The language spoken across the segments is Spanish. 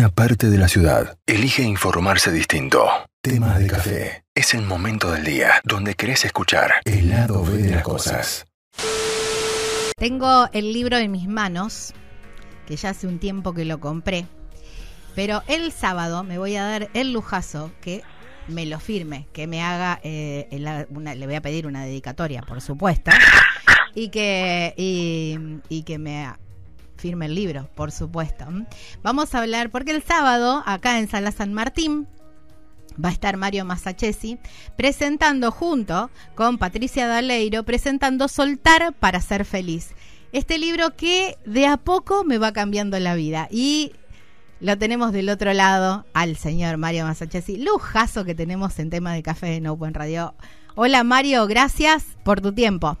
una parte de la ciudad elige informarse distinto. Temas de café. Es el momento del día donde querés escuchar el lado B de las cosas. Tengo el libro en mis manos, que ya hace un tiempo que lo compré, pero el sábado me voy a dar el lujazo que me lo firme, que me haga, eh, le voy a pedir una dedicatoria, por supuesto, y que, y, que me firme el libro, por supuesto. Vamos a hablar, porque el sábado, acá en Sala San Martín, va a estar Mario Masachesi presentando junto con Patricia Daleiro, presentando Soltar para ser feliz. Este libro que de a poco me va cambiando la vida. Y lo tenemos del otro lado al señor Mario Masachesi. Lujazo que tenemos en tema de café en Open Radio. Hola Mario, gracias por tu tiempo.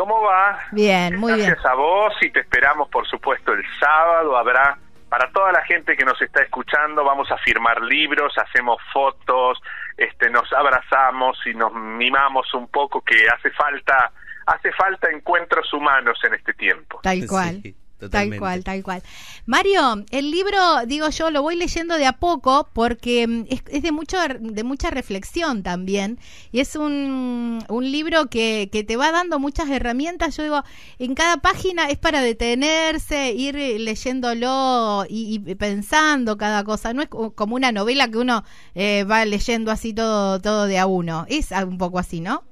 ¿Cómo va? Bien, muy bien. Gracias a vos y te esperamos por supuesto el sábado. Habrá para toda la gente que nos está escuchando, vamos a firmar libros, hacemos fotos, este, nos abrazamos y nos mimamos un poco que hace falta hace falta encuentros humanos en este tiempo. Tal cual. Tal cual, tal cual. Mario, el libro, digo yo, lo voy leyendo de a poco porque mm, es, de mucho de mucha reflexión también y es un, un libro que, que, te va dando muchas herramientas. Yo digo, en cada página es para detenerse, ir leyéndolo y, pensando cada cosa. No es como una novela que uno eh, va leyendo así todo todo de a uno. Es un poco así, ¿no?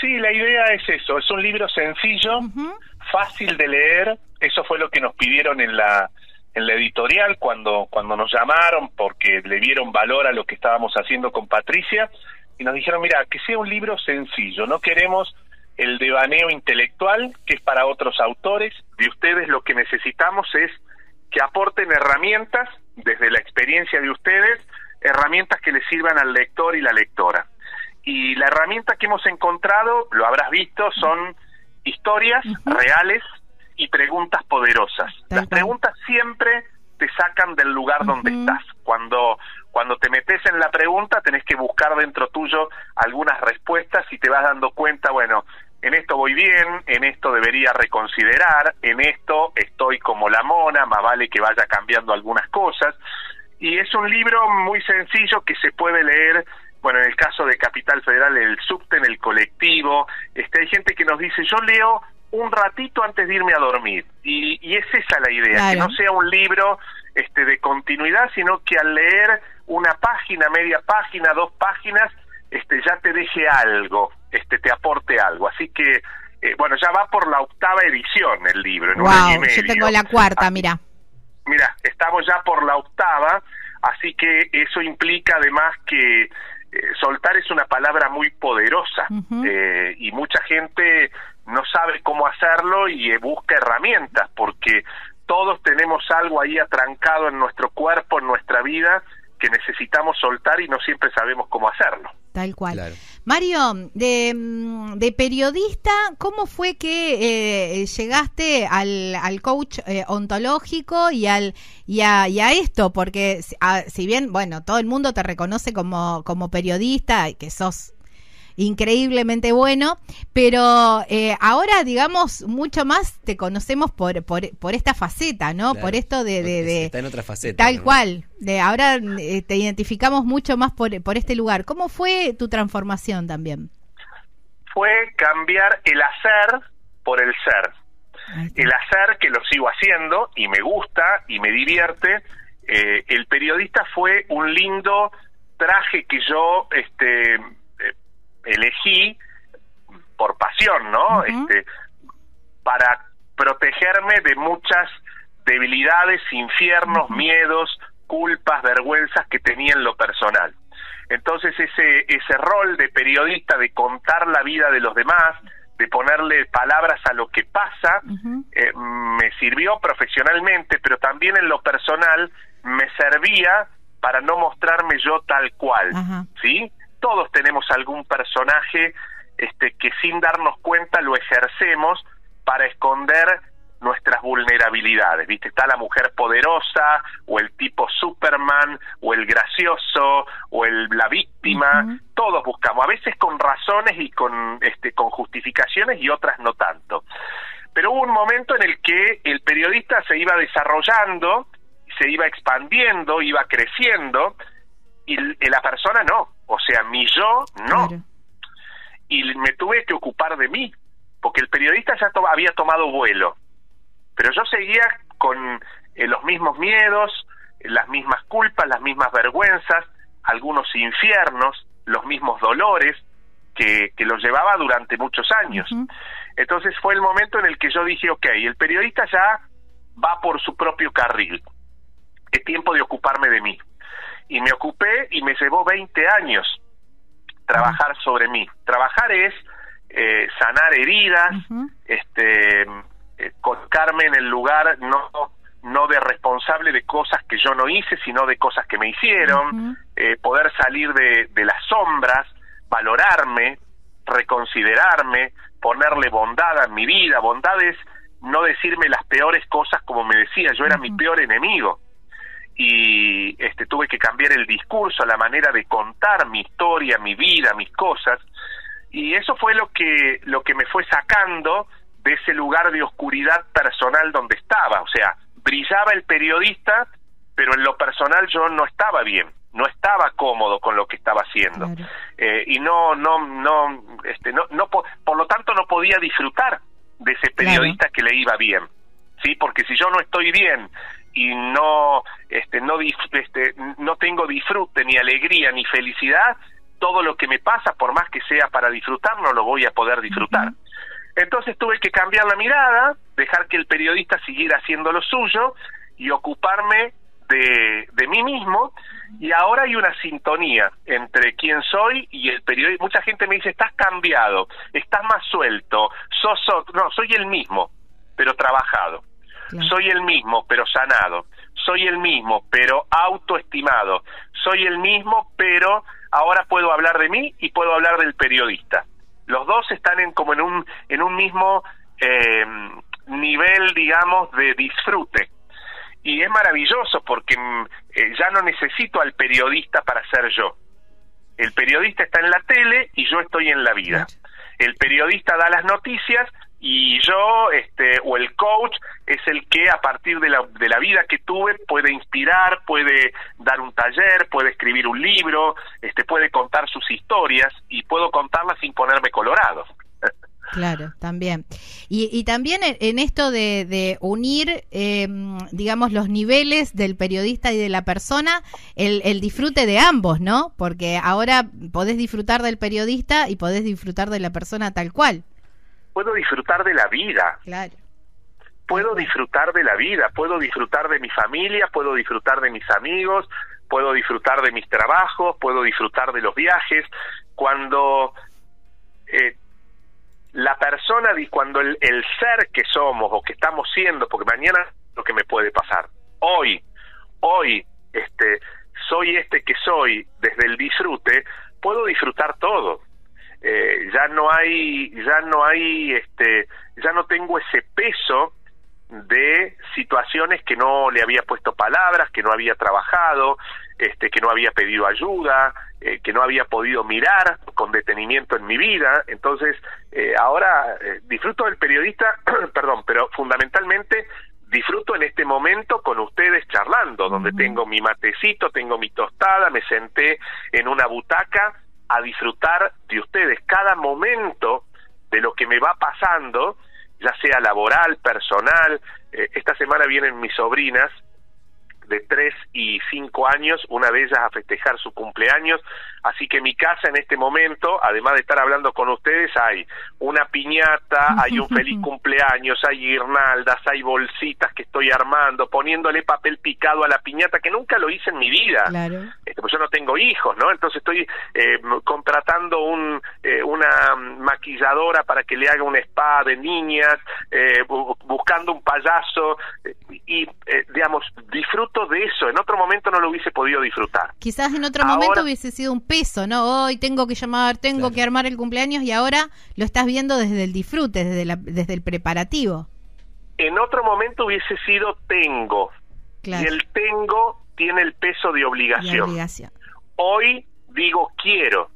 Sí, la idea es eso. Es un libro sencillo, fácil de leer eso fue lo que nos pidieron en la en la editorial cuando cuando nos llamaron porque le dieron valor a lo que estábamos haciendo con Patricia y nos dijeron, mira, que sea un libro sencillo, no queremos el devaneo intelectual que es para otros autores, de ustedes lo que necesitamos es que aporten herramientas desde la experiencia de ustedes, herramientas que le sirvan al lector y la lectora. Y la herramienta que hemos encontrado, lo habrás visto, son historias reales y preguntas poderosas. Las preguntas siempre te sacan del lugar donde estás. Cuando cuando te metes en la pregunta tenés que buscar dentro tuyo algunas respuestas y te vas dando cuenta, bueno, en esto voy bien, en esto debería reconsiderar, en esto estoy como la mona, más vale que vaya cambiando algunas cosas. Y es un libro muy sencillo que se puede leer bueno, en el caso de Capital Federal, el subte en el colectivo, este, hay gente que nos dice, yo leo un ratito antes de irme a dormir. Y, y es esa la idea, que no sea un libro este, de continuidad, sino que al leer una página, media página, dos páginas, este, ya te deje algo, este, te aporte algo. Así que, eh, bueno, ya va por la octava edición el libro. En wow, yo tengo la cuarta, mira. Mira, estamos ya por la octava, así que eso implica además que eh, soltar es una palabra muy poderosa eh, y mucha gente no sabe cómo hacerlo y eh, busca herramientas, porque todos tenemos algo ahí atrancado en nuestro cuerpo, en nuestra vida, que necesitamos soltar y no siempre sabemos cómo hacerlo. Tal cual. Mario, de, mm, de, periodista, ¿cómo fue que eh, llegaste al, al coach eh, ontológico y, al, y a, y, a, esto? Porque si bien, bueno, todo el mundo te reconoce como, como periodista, que sos increíblemente bueno, pero eh, ahora, digamos, mucho más te conocemos por, por, esta faceta, ¿no? por esto de, de, Está en otra faceta. Tal cual. De ahora eh, te identificamos mucho más por, por este lugar. ¿Cómo fue tu transformación también? Fue cambiar el hacer por el ser. El hacer, que lo sigo haciendo y me gusta y me divierte. Eh, el periodista fue un lindo traje que yo este elegí por pasión, ¿no? este, para protegerme de muchas debilidades, infiernos, miedos, culpas, vergüenzas que tenía en lo personal. Entonces ese, ese rol de periodista, de contar la vida de los demás, de ponerle palabras a lo que pasa, eh, me sirvió profesionalmente, pero también en lo personal me servía para no mostrarme yo tal cual, ¿sí? Todos tenemos algún personaje este, que sin darnos cuenta lo ejercemos para esconder nuestras vulnerabilidades, ¿viste? Está la mujer poderosa, o el tipo Superman, o el gracioso, o el, la víctima, todos buscamos, a veces con razones y con, este, con justificaciones y otras no tanto. Pero hubo un momento en el que el periodista se iba desarrollando, se iba expandiendo, iba creciendo, y la persona no, o sea, mi yo no. Y me tuve que ocupar de mí, porque el periodista ya había tomado vuelo, pero yo seguía con eh, los mismos miedos, las mismas culpas, las mismas vergüenzas, algunos infiernos, los mismos dolores que, que los llevaba durante muchos años. Entonces fue el momento en el que yo dije, ok, el periodista ya va por su propio carril, es tiempo de ocuparme de mí. Y me ocupé y me llevó 20 años trabajar sobre mí. Trabajar es eh, sanar heridas, este, eh, colocarme en el lugar no no de responsable de cosas que yo no hice, sino de cosas que me hicieron, eh, poder salir de, de las sombras, valorarme, reconsiderarme, ponerle bondad a mi vida. Bondad es no decirme las peores cosas como me decía, yo era mi peor enemigo. Y este tuve que cambiar el discurso, la manera de contar mi historia, mi vida, mis cosas. Y eso fue lo que lo que me fue sacando de ese lugar de oscuridad personal donde estaba, o sea, brillaba el periodista, pero en lo personal yo no estaba bien, no estaba cómodo con lo que estaba haciendo. Eh, y no, no, no, este, no, no, por lo tanto no podía disfrutar de ese periodista que le iba bien, sí, porque si yo no estoy bien y no, este, no, este, no tengo disfrute ni alegría ni felicidad, todo lo que me pasa, por más que sea para disfrutar, no lo voy a poder disfrutar. Entonces tuve que cambiar la mirada, dejar que el periodista siguiera haciendo lo suyo y ocuparme de, de mí mismo y ahora hay una sintonía entre quién soy y el periodista. Mucha gente me dice, estás cambiado, estás más suelto, sos No, soy el mismo, pero trabajado. Soy el mismo, pero sanado. Soy el mismo, pero autoestimado. Soy el mismo, pero ahora puedo hablar de mí y puedo hablar del periodista. Los dos están en, como en un, en un mismo eh, nivel, digamos, de disfrute. Y es maravilloso porque mm, eh, ya no necesito al periodista para ser yo. El periodista está en la tele y yo estoy en la vida. El periodista da las noticias y yo este o el coach es el que a partir de la, de la vida que tuve puede inspirar, puede dar un taller, puede escribir un libro, este puede contar sus historias y puedo contarlas sin ponerme colorado. Claro, también. Y, también en, esto de, unir, em, digamos, los niveles del periodista y de la persona, el, el, disfrute de ambos, ¿no? Porque ahora podés disfrutar del periodista y podés disfrutar de la persona tal cual puedo disfrutar de la vida. Claro. Puedo disfrutar de la vida, puedo disfrutar de mi familia, puedo disfrutar de mis amigos, puedo disfrutar de mis trabajos, puedo disfrutar de los viajes. Cuando eh, la persona, cuando el, el ser que somos o que estamos siendo, porque mañana lo que me puede pasar, hoy, hoy, este, soy este que soy desde el disfrute, puedo disfrutar todo eh, ya no hay ya no hay este ya no tengo ese peso de situaciones que no le había puesto palabras que no había trabajado este que no había pedido ayuda eh, que no había podido mirar con detenimiento en mi vida. Entonces eh, ahora disfruto del periodista perdón pero fundamentalmente disfruto en este momento con ustedes charlando, donde tengo mi matecito, tengo mi tostada, me senté en una butaca a disfrutar de ustedes cada momento de lo que me va pasando, ya sea laboral, personal. Eh, esta semana vienen mis sobrinas de 3 y 5 años, una de ellas a festejar su cumpleaños, así que mi casa en este momento, además de estar hablando con ustedes, hay una piñata, hay un feliz cumpleaños, hay guirnaldas, hay bolsitas que estoy armando, poniéndole papel picado a la piñata, que nunca lo hice en mi vida, este, pues yo no tengo hijos, ¿no? Entonces estoy eh, contratando un, eh, una maquilladora para que le haga un spa de niñas, eh, buscando un payaso, y digamos, disfruto de eso. En otro momento no lo hubiese podido disfrutar. Quizás en otro momento hubiese sido un peso, ¿no? Hoy tengo que llamar, tengo que armar el cumpleaños y ahora lo estás viendo desde el disfrute, desde, la, desde el preparativo. En otro momento hubiese sido tengo. Y el tengo tiene el peso de obligación. Hoy digo quiero.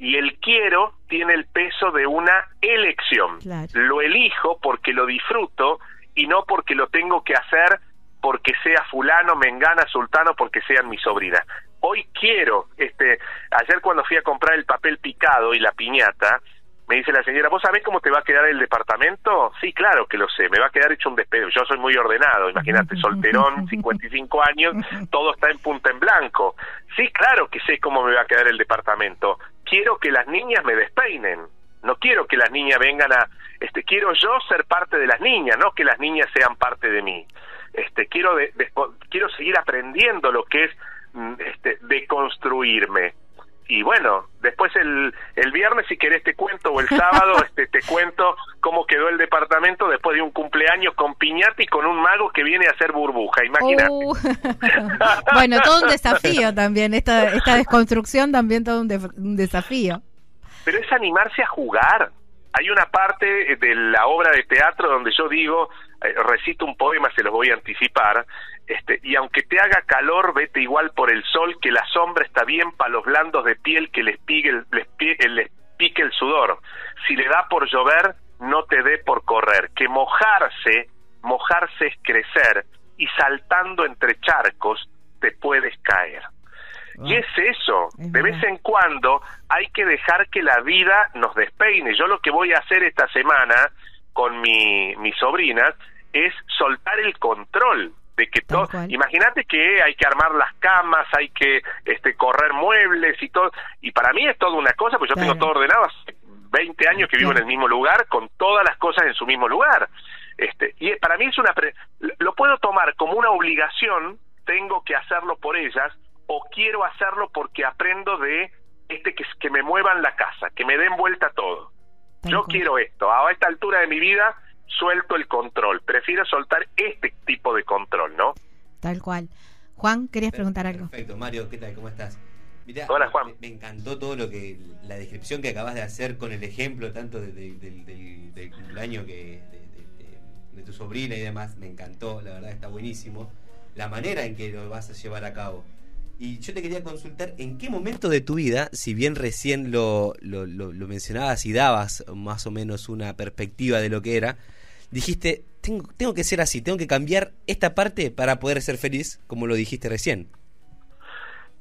Y el quiero tiene el peso de una elección. Lo elijo porque lo disfruto y no porque lo tengo que hacer porque sea fulano, mengana, sultano, porque sean mis sobrinas. Hoy quiero, este, ayer cuando fui a comprar el papel picado y la piñata, me dice la señora, ¿vos sabés cómo te va a quedar el departamento? Sí, claro que lo sé, me va a quedar hecho un despedo. Yo soy muy ordenado, imagínate, solterón, 55 años, todo está en punta en blanco. Sí, claro que sé cómo me va a quedar el departamento. Quiero que las niñas me despeinen. No quiero que las niñas vengan a, este, quiero yo ser parte de las niñas, no que las niñas sean parte de mí. Este, quiero, de, quiero seguir aprendiendo lo que es mm, este, deconstruirme y bueno, después el, el viernes si querés te cuento o el sábado este te cuento cómo quedó el departamento después de un cumpleaños con piñata y con un mago que viene a hacer burbuja, imagínate. Uh. bueno, todo un desafío también, esta, esta desconstrucción también todo un, desafío. Pero es animarse a jugar. Hay una parte de la obra de teatro donde yo digo, recito un poema, se los voy a anticipar, este, y aunque te haga calor, vete igual por el sol, que la sombra está bien para los blandos de piel que les pique, el, les, les pique el sudor. Si le da por llover, no te dé por correr, que mojarse, mojarse es crecer, y saltando entre charcos te puedes caer. y es eso, de vez en cuando hay que dejar que la vida nos despeine. Yo lo que voy a hacer esta semana con mi, mis sobrinas es soltar el control de que todo imagínate que hay que armar las camas hay que este correr muebles y todo y para mí es toda una cosa pues yo tengo todo ordenado hace 20 años que vivo en el mismo lugar con todas las cosas en su mismo lugar. Este y para mí es una lo puedo tomar como una obligación tengo que hacerlo por ellas o quiero hacerlo porque aprendo de este que, que me muevan la casa que me den vuelta todo. Yo quiero esto a esta altura de mi vida suelto el control. Prefiero soltar este tipo de control, ¿no? Tal cual. Juan, ¿querías preguntar algo? Perfecto, Mario, ¿qué tal? ¿Cómo estás? Hola, Juan. Me, encantó todo lo que, la descripción que acabas de hacer con el ejemplo tanto del, cumpleaños que, de, tu sobrina y demás. Me encantó, la verdad está buenísimo. La manera en que lo vas a llevar a cabo. Y yo te quería consultar en qué momento de tu vida, si bien recién lo, lo, lo mencionabas y dabas más o menos una perspectiva de lo que era, dijiste, tengo, tengo que ser así, tengo que cambiar esta parte para poder ser feliz, como lo dijiste recién?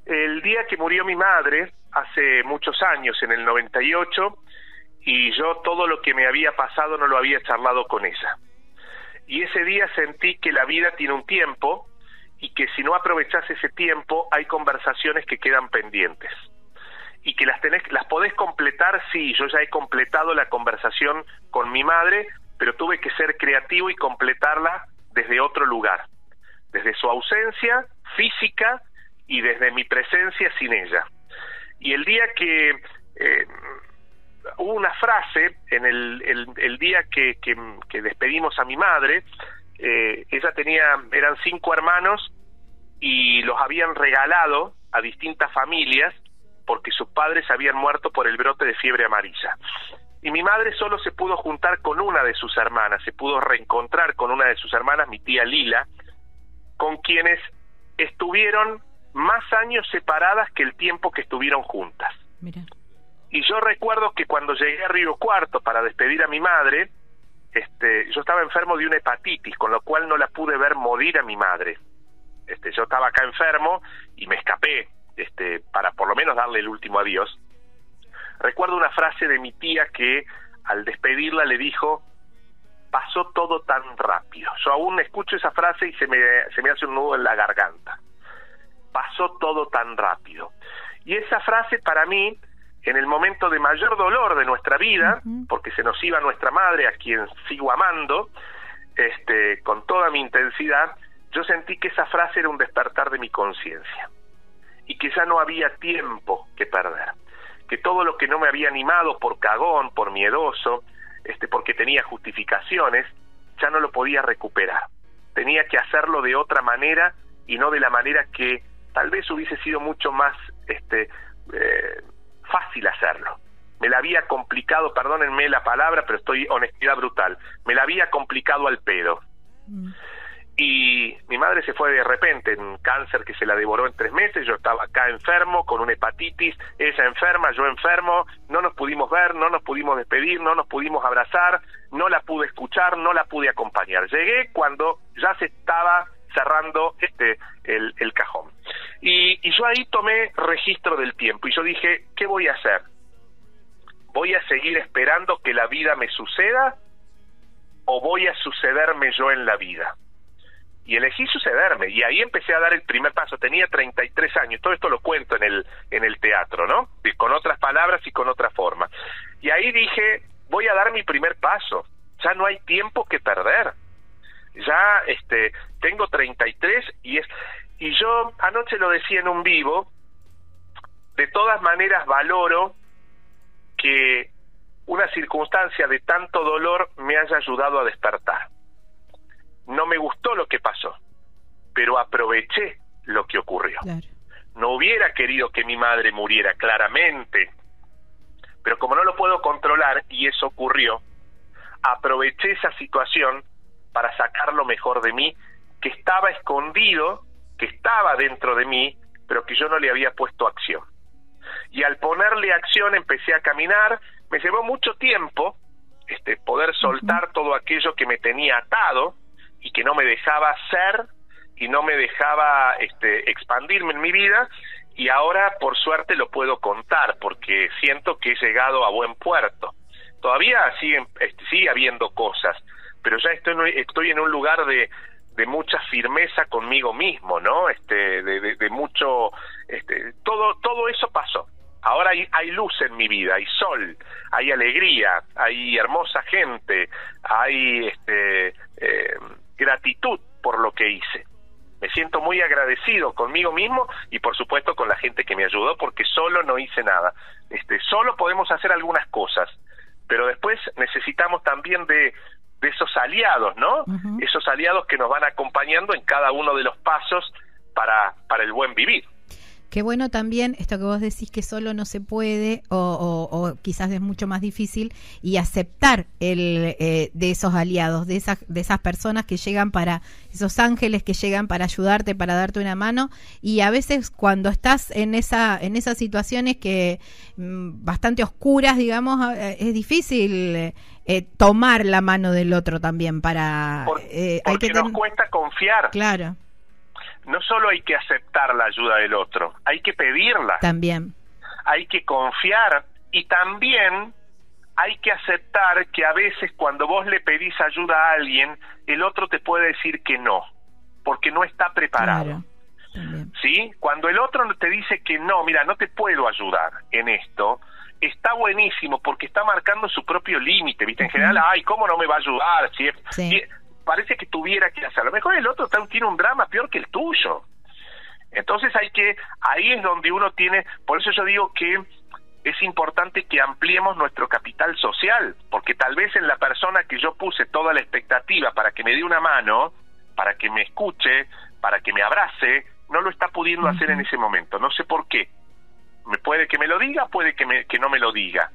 El día que murió mi madre, hace muchos años, en el 98, y yo todo lo que me había pasado no lo había charlado con ella. Y ese día sentí que la vida tiene un tiempo y que si no aprovechas ese tiempo hay conversaciones que quedan pendientes y que las tenés las podés completar sí yo ya he completado la conversación con mi madre pero tuve que ser creativo y completarla desde otro lugar, desde su ausencia física y desde mi presencia sin ella. Y el día que eh, hubo una frase, en el, el, día que, despedimos a mi madre, eh, ella tenía, eran cinco hermanos y los habían regalado a distintas familias porque sus padres habían muerto por el brote de fiebre amarilla y mi madre solo se pudo juntar con una de sus hermanas, se pudo reencontrar con una de sus hermanas, mi tía Lila, con quienes estuvieron más años separadas que el tiempo que estuvieron juntas. Y yo recuerdo que cuando llegué a Río Cuarto para despedir a mi madre, este, yo estaba enfermo de una hepatitis, con lo cual no la pude ver morir a mi madre. Este, yo estaba acá enfermo y me escapé, este, para por lo menos darle el último adiós. Recuerdo una frase de mi tía que al despedirla le dijo, pasó todo tan rápido. Yo aún escucho esa frase y se me, se me hace un nudo en la garganta. Pasó todo tan rápido. Y esa frase para mí, en el momento de mayor dolor de nuestra vida, porque se nos iba nuestra madre, a quien sigo amando, este, con toda mi intensidad, yo sentí que esa frase era un despertar de mi conciencia y que ya no había tiempo que perder que todo lo que no me había animado por cagón, por miedoso, este, porque tenía justificaciones, ya no lo podía recuperar. Tenía que hacerlo de otra manera y no de la manera que tal vez hubiese sido mucho más este, eh, fácil hacerlo. Me la había complicado, perdónenme la palabra, pero estoy honestidad brutal, me la había complicado al pedo. Mm y mi madre se fue de repente en cáncer que se la devoró en tres meses, yo estaba acá enfermo con una hepatitis, ella enferma, yo enfermo, no nos pudimos ver, no nos pudimos despedir, no nos pudimos abrazar, no la pude escuchar, no la pude acompañar. Llegué cuando ya se estaba cerrando este el, cajón. Y yo ahí tomé registro del tiempo y yo dije, ¿qué voy a hacer? ¿Voy a seguir esperando que la vida me suceda o voy a sucederme yo en la vida? Y elegí sucederme y ahí empecé a dar el primer paso. Tenía 33 años todo esto lo cuento en el en el teatro no con otras palabras y con otra forma. Y ahí dije voy a dar mi primer paso ya no hay tiempo que perder. Ya este tengo 33 y es y yo anoche lo decía en un vivo de todas maneras valoro que una circunstancia de tanto dolor me haya ayudado a despertar no me gustó lo que pasó, pero aproveché lo que ocurrió. No hubiera querido que mi madre muriera, claramente, pero como no lo puedo controlar y eso ocurrió, aproveché esa situación para sacar lo mejor de mí, que estaba escondido, que estaba dentro de mí, pero que yo no le había puesto acción. Y al ponerle acción empecé a caminar, me llevó mucho tiempo este poder soltar todo aquello que me tenía atado, y que no me dejaba ser y no me dejaba este, expandirme en mi vida y ahora por suerte lo puedo contar porque siento que he llegado a buen puerto. Todavía sigue, este, sigue habiendo cosas, pero ya estoy, estoy en un lugar de, de mucha firmeza conmigo mismo, ¿no? Este, de, de, mucho, este, todo, todo eso pasó. Ahora hay, hay, luz en mi vida, hay sol, hay alegría, hay hermosa gente, hay este, gratitud por lo que hice. Me siento muy agradecido conmigo mismo y por supuesto con la gente que me ayudó porque solo no hice nada. Este, solo podemos hacer algunas cosas, pero después necesitamos también de, de esos aliados, ¿no? Esos aliados que nos van acompañando en cada uno de los pasos para, para el buen vivir. Qué bueno también esto que vos decís que solo no se puede o, quizás es mucho más difícil y aceptar el eh, de esos aliados, de esas, de esas personas que llegan para, esos ángeles que llegan para ayudarte, para darte una mano y a veces cuando estás en esa en esas situaciones que mm, bastante oscuras, digamos, eh, es difícil eh, tomar la mano del otro también para... porque hay que nos cuesta confiar. Claro no solo hay que aceptar la ayuda del otro, hay que pedirla. También. Hay que confiar y también hay que aceptar que a veces cuando vos le pedís ayuda a alguien, el otro te puede decir que no, porque no está preparado. ¿Sí? Cuando el otro te dice que no, mira, no te puedo ayudar en esto, está buenísimo porque está marcando su propio límite, ¿viste? En general, ay, ¿cómo no me va a ayudar? Si, sí parece que tuviera que hacer. A lo mejor el otro tiene un drama peor que el tuyo. Entonces hay que, ahí es donde uno tiene, por eso yo digo que es importante que ampliemos nuestro capital social, porque tal vez en la persona que yo puse toda la expectativa para que me dé una mano, para que me escuche, para que me abrace, no lo está pudiendo hacer en ese momento. No sé por qué. Me puede que me lo diga, puede que, me, que no me lo diga.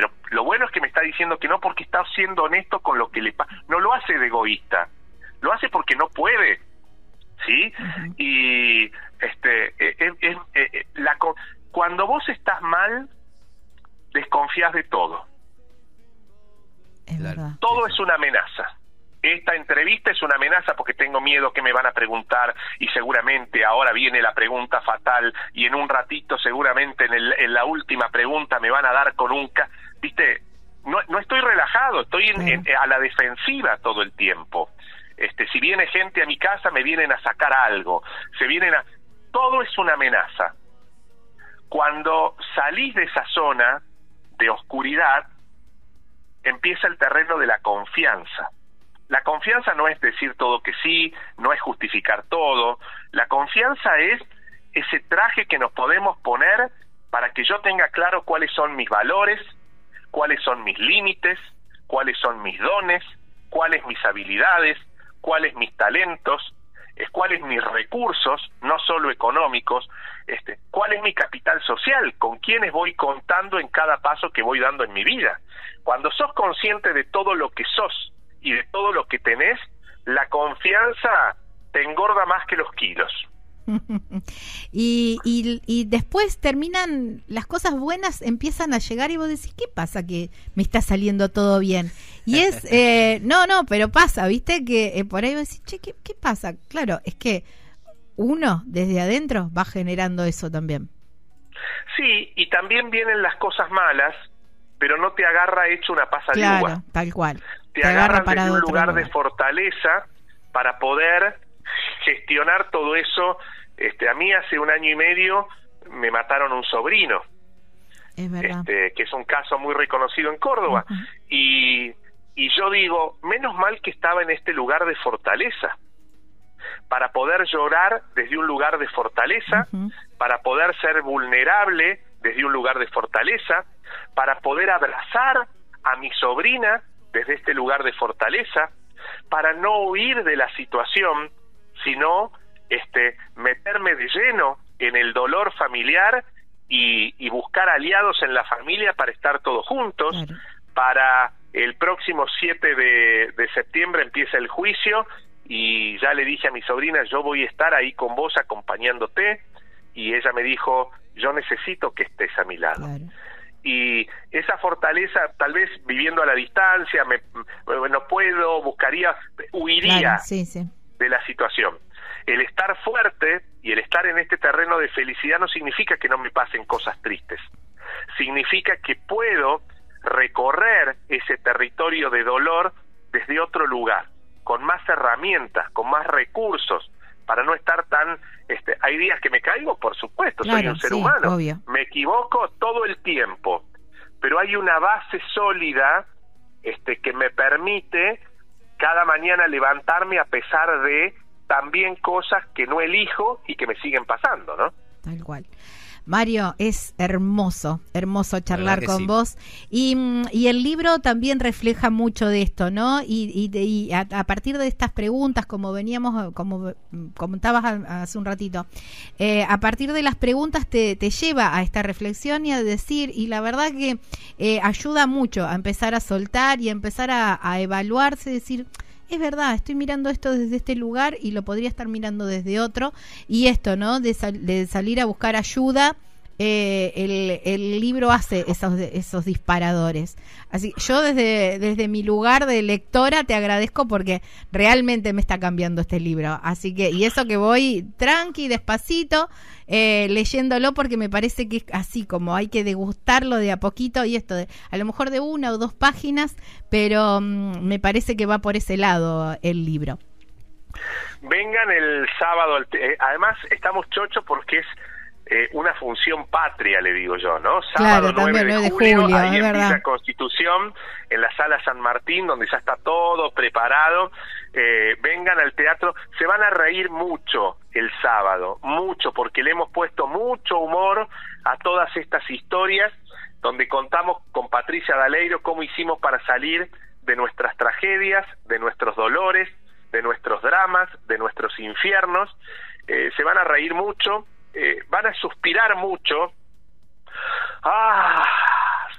Pero lo bueno es que me está diciendo que no porque está siendo honesto con lo que le pasa. No lo hace de egoísta, lo hace porque no puede. ¿Sí? Y este eh, eh, eh, la, cuando vos estás mal, desconfías de todo. todo es una amenaza esta entrevista es una amenaza porque tengo miedo que me van a preguntar y seguramente ahora viene la pregunta fatal y en un ratito seguramente en, el, en la última pregunta me van a dar con un... Viste, no, no estoy relajado, estoy a la defensiva todo el tiempo. Este, si viene gente a mi casa me vienen a sacar algo, se vienen a... Todo es una amenaza. Cuando salís de esa zona de oscuridad, empieza el terreno de la confianza la confianza no es decir todo que sí, no es justificar todo. La confianza es ese traje que nos podemos poner para que yo tenga claro cuáles son mis valores, cuáles son mis límites, cuáles son mis dones, cuáles mis habilidades, cuáles mis talentos, cuáles mis recursos, no solo económicos, este, cuál es mi capital social, con quiénes voy contando en cada paso que voy dando en mi vida. Cuando sos consciente de todo lo que sos y de todo lo que tenés, la confianza te engorda más que los kilos. y, y, después terminan, las cosas buenas empiezan a llegar y vos decís, ¿qué pasa que me está saliendo todo bien? Y es, eh, no, no, pero pasa, ¿viste? Que eh, por ahí vos decís, che, ¿qué, ¿qué pasa? Claro, es que uno desde adentro va generando eso también. Sí, y también vienen las cosas malas, pero no te agarra hecho una pasa claro, tal cual. Te, agarra para un lugar de fortaleza para poder gestionar todo eso. Este, a mí hace un año y medio me mataron un sobrino, este, que es un caso muy reconocido en Córdoba. y, y yo digo, menos mal que estaba en este lugar de fortaleza, para poder llorar desde un lugar de fortaleza, para poder ser vulnerable desde un lugar de fortaleza, para poder abrazar a mi sobrina desde este lugar de fortaleza, para no huir de la situación, sino este, meterme de lleno en el dolor familiar y, buscar aliados en la familia para estar todos juntos, para el próximo 7 de, de septiembre empieza el juicio y ya le dije a mi sobrina, yo voy a estar ahí con vos acompañándote, y ella me dijo, yo necesito que estés a mi lado. Y esa fortaleza, tal vez viviendo a la distancia, me, no puedo, buscaría, huiría de la situación. El estar fuerte y el estar en este terreno de felicidad no significa que no me pasen cosas tristes. Significa que puedo recorrer ese territorio de dolor desde otro lugar, con más herramientas, con más recursos, para no estar tan este hay días que me caigo por supuesto soy un ser humano me equivoco todo el tiempo pero hay una base sólida este que me permite cada mañana levantarme a pesar de también cosas que no elijo y que me siguen pasando no tal cual Mario, es hermoso, hermoso charlar con vos. Y, mm, y, el libro también refleja mucho de esto, ¿no? Y, y, a, partir de estas preguntas, como veníamos, como comentabas hace un ratito, eh, a partir de las preguntas te, te, lleva a esta reflexión y a decir, y la verdad que eh, ayuda mucho a empezar a soltar y a empezar a, a evaluarse, decir, es verdad, estoy mirando esto desde este lugar y lo podría estar mirando desde otro. Y esto, ¿no? De, de salir a buscar ayuda. Eh, el, el, libro hace esos, esos disparadores. Así, yo desde, desde mi lugar de lectora te agradezco porque realmente me está cambiando este libro. Así que, y eso que voy tranqui, despacito, eh, leyéndolo porque me parece que es así como hay que degustarlo de a poquito y esto a lo mejor de una o dos páginas, pero mm, me parece que va por ese lado el libro. Vengan el sábado, eh, además estamos chochos porque es eh, una función patria, le digo yo, ¿no? Sábado 9, de, julio, ahí en Villa Constitución, en la sala San Martín, donde ya está todo preparado. Eh, vengan al teatro, se van a reír mucho el sábado, mucho, porque le hemos puesto mucho humor a todas estas historias, donde contamos con Patricia Daleiro cómo hicimos para salir de nuestras tragedias, de nuestros dolores, de nuestros dramas, de nuestros infiernos. Eh, se van a reír mucho, eh, van a suspirar mucho. Ah,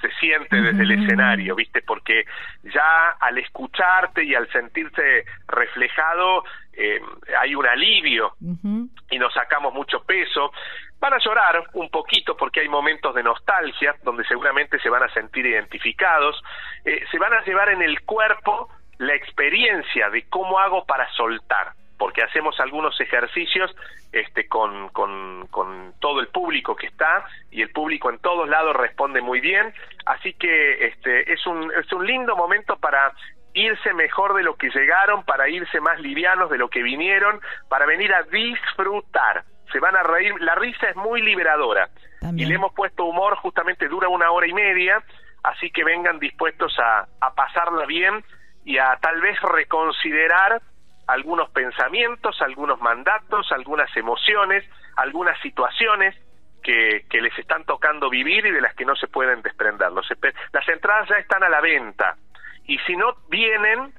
se siente desde el escenario, ¿viste? Porque ya al escucharte y al sentirse reflejado eh, hay un alivio y nos sacamos mucho peso. Van a llorar un poquito porque hay momentos de nostalgia donde seguramente se van a sentir identificados. Eh, se van a llevar en el cuerpo la experiencia de cómo hago para soltar porque hacemos algunos ejercicios este, con, con, con, todo el público que está y el público en todos lados responde muy bien, así que este, es, un, es un lindo momento para irse mejor de lo que llegaron, para irse más livianos de lo que vinieron, para venir a disfrutar. Se van a reír, la risa es muy liberadora. Y le hemos puesto humor, justamente dura una hora y media, así que vengan dispuestos a, a pasarla bien y a tal vez reconsiderar algunos pensamientos, algunos mandatos, algunas emociones, algunas situaciones que, les están tocando vivir y de las que no se pueden desprender. las entradas ya están a la venta y si no vienen,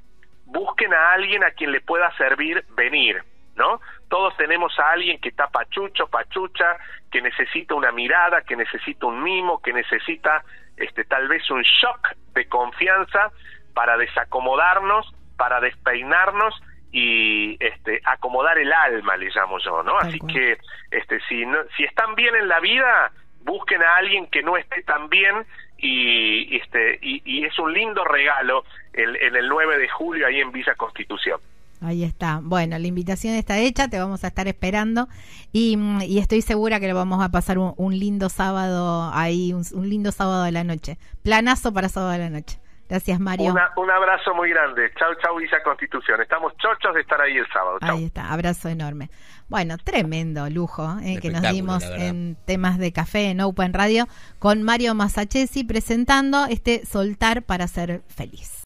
busquen a alguien a quien le pueda servir venir, ¿no? Todos tenemos a alguien que está pachucho, pachucha, que necesita una mirada, que necesita un mimo, que necesita este tal vez un shock de confianza para desacomodarnos, para despeinarnos y este acomodar el alma le llamo yo no así que este si no, si están bien en la vida busquen a alguien que no esté tan bien y este y, es un lindo regalo el, en el 9 de julio ahí en Villa Constitución Ahí está. Bueno, la invitación está hecha, te vamos a estar esperando y, y estoy segura que lo vamos a pasar un, lindo sábado ahí, un, un, lindo sábado de la noche. Planazo para sábado de la noche. Gracias, Mario. un abrazo muy grande. Chau, chau, Villa Constitución. Estamos chochos de estar ahí el sábado. Ahí está, abrazo enorme. Bueno, tremendo lujo eh, que nos dimos en temas de café en Open Radio con Mario Masachesi presentando este Soltar para ser feliz.